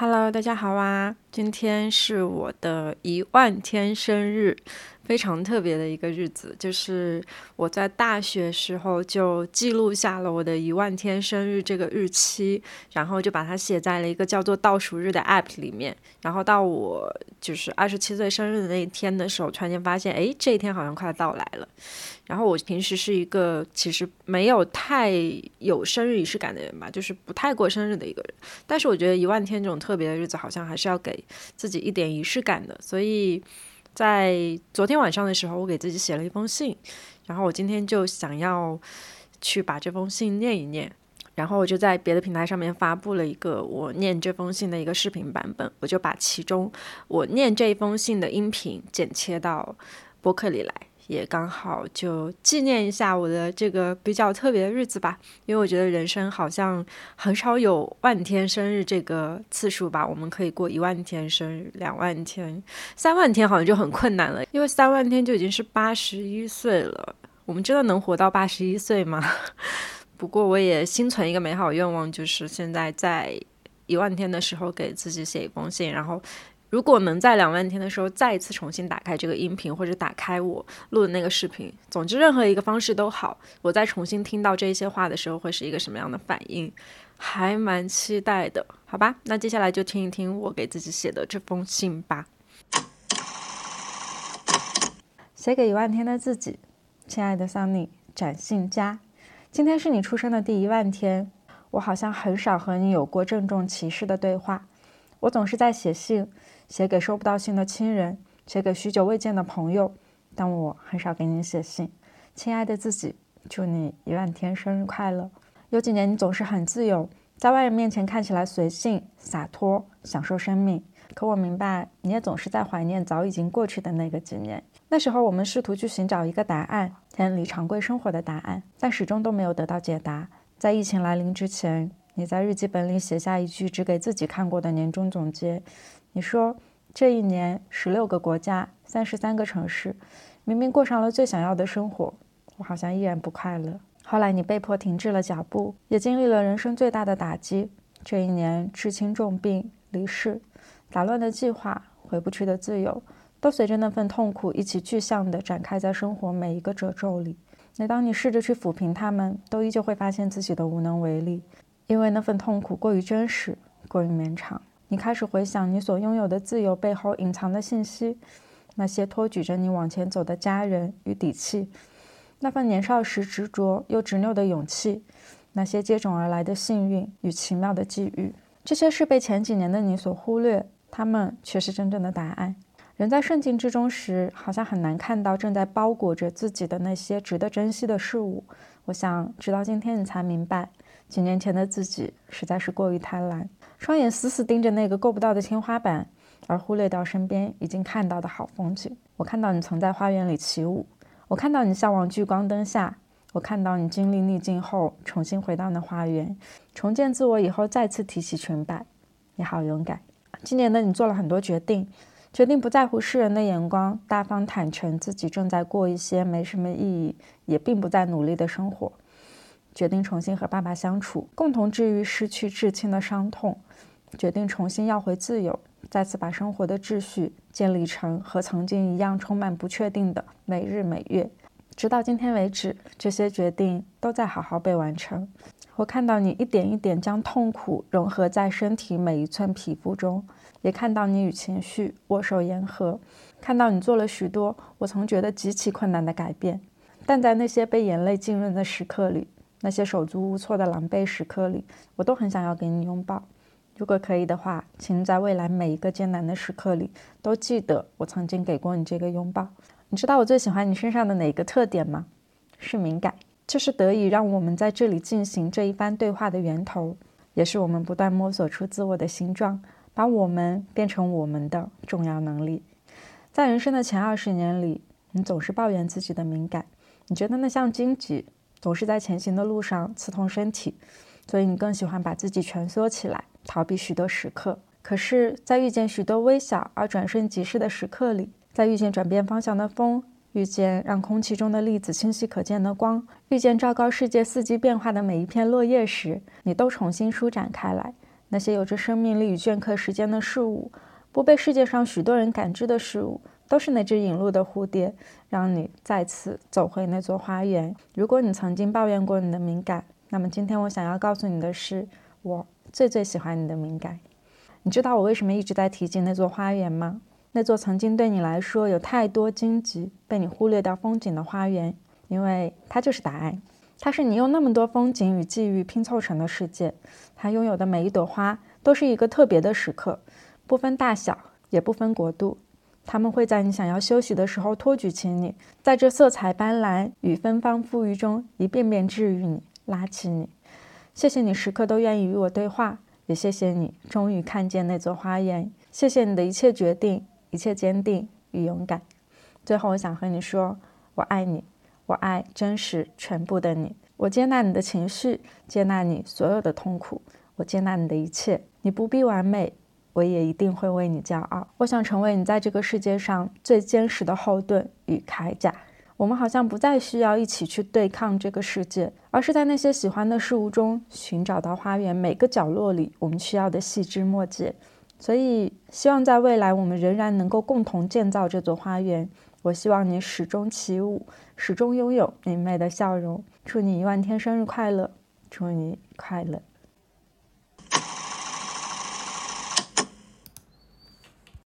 Hello，大家好啊！今天是我的一万天生日。非常特别的一个日子，就是我在大学时候就记录下了我的一万天生日这个日期，然后就把它写在了一个叫做倒数日的 app 里面。然后到我就是二十七岁生日的那一天的时候，突然间发现，哎，这一天好像快到来了。然后我平时是一个其实没有太有生日仪式感的人吧，就是不太过生日的一个人。但是我觉得一万天这种特别的日子，好像还是要给自己一点仪式感的，所以。在昨天晚上的时候，我给自己写了一封信，然后我今天就想要去把这封信念一念，然后我就在别的平台上面发布了一个我念这封信的一个视频版本，我就把其中我念这一封信的音频剪切到播客里来。也刚好就纪念一下我的这个比较特别的日子吧，因为我觉得人生好像很少有万天生日这个次数吧。我们可以过一万天生日、两万天、三万天，好像就很困难了，因为三万天就已经是八十一岁了。我们真的能活到八十一岁吗？不过我也心存一个美好愿望，就是现在在一万天的时候给自己写一封信，然后。如果能在两万天的时候再一次重新打开这个音频，或者打开我录的那个视频，总之任何一个方式都好，我再重新听到这些话的时候会是一个什么样的反应，还蛮期待的，好吧？那接下来就听一听我给自己写的这封信吧。写给一万天的自己，亲爱的 Sunny，展信佳，今天是你出生的第一万天，我好像很少和你有过郑重其事的对话，我总是在写信。写给收不到信的亲人，写给许久未见的朋友，但我很少给你写信。亲爱的自己，祝你一万天生日快乐！有几年你总是很自由，在外人面前看起来随性洒脱，享受生命。可我明白，你也总是在怀念早已经过去的那个几年。那时候我们试图去寻找一个答案，偏离常规生活的答案，但始终都没有得到解答。在疫情来临之前，你在日记本里写下一句只给自己看过的年终总结。你说这一年十六个国家，三十三个城市，明明过上了最想要的生活，我好像依然不快乐。后来你被迫停滞了脚步，也经历了人生最大的打击。这一年，至亲重病离世，打乱的计划，回不去的自由，都随着那份痛苦一起具象地展开在生活每一个褶皱里。每当你试着去抚平它们，都依旧会发现自己的无能为力，因为那份痛苦过于真实，过于绵长。你开始回想你所拥有的自由背后隐藏的信息，那些托举着你往前走的家人与底气，那份年少时执着又执拗的勇气，那些接踵而来的幸运与奇妙的际遇，这些是被前几年的你所忽略，他们却是真正的答案。人在顺境之中时，好像很难看到正在包裹着自己的那些值得珍惜的事物。我想，直到今天你才明白，几年前的自己实在是过于贪婪。双眼死死盯着那个够不到的天花板，而忽略掉身边已经看到的好风景。我看到你曾在花园里起舞，我看到你向往聚光灯下，我看到你经历逆境后重新回到那花园，重建自我以后再次提起裙摆。你好勇敢！今年的你做了很多决定，决定不在乎世人的眼光，大方坦诚自己正在过一些没什么意义，也并不在努力的生活。决定重新和爸爸相处，共同治愈失去至亲的伤痛。决定重新要回自由，再次把生活的秩序建立成和曾经一样充满不确定的每日每月。直到今天为止，这些决定都在好好被完成。我看到你一点一点将痛苦融合在身体每一寸皮肤中，也看到你与情绪握手言和，看到你做了许多我曾觉得极其困难的改变。但在那些被眼泪浸润的时刻里，那些手足无措的狼狈时刻里，我都很想要给你拥抱。如果可以的话，请在未来每一个艰难的时刻里，都记得我曾经给过你这个拥抱。你知道我最喜欢你身上的哪个特点吗？是敏感。这是得以让我们在这里进行这一番对话的源头，也是我们不断摸索出自我的形状，把我们变成我们的重要能力。在人生的前二十年里，你总是抱怨自己的敏感，你觉得那像荆棘。总是在前行的路上刺痛身体，所以你更喜欢把自己蜷缩起来，逃避许多时刻。可是，在遇见许多微小而转瞬即逝的时刻里，在遇见转变方向的风，遇见让空气中的粒子清晰可见的光，遇见昭告世界四季变化的每一片落叶时，你都重新舒展开来，那些有着生命力与镌刻时间的事物，不被世界上许多人感知的事物，都是那只引路的蝴蝶，让你再次走回那座花园。如果你曾经抱怨过你的敏感，那么今天我想要告诉你的是，我最最喜欢你的敏感。你知道我为什么一直在提及那座花园吗？那座曾经对你来说有太多荆棘被你忽略掉风景的花园，因为它就是答案。它是你用那么多风景与际遇拼凑成的世界。它拥有的每一朵花都是一个特别的时刻，不分大小，也不分国度。他们会在你想要休息的时候托举起你，在这色彩斑斓与芬芳馥郁中一遍遍治愈你，拉起你。谢谢你时刻都愿意与我对话，也谢谢你终于看见那座花园。谢谢你的一切决定。一切坚定与勇敢。最后，我想和你说，我爱你，我爱真实全部的你。我接纳你的情绪，接纳你所有的痛苦，我接纳你的一切。你不必完美，我也一定会为你骄傲。我想成为你在这个世界上最坚实的后盾与铠甲。我们好像不再需要一起去对抗这个世界，而是在那些喜欢的事物中寻找到花园每个角落里我们需要的细枝末节。所以，希望在未来我们仍然能够共同建造这座花园。我希望你始终起舞，始终拥有明媚的笑容。祝你一万天生日快乐！祝你快乐。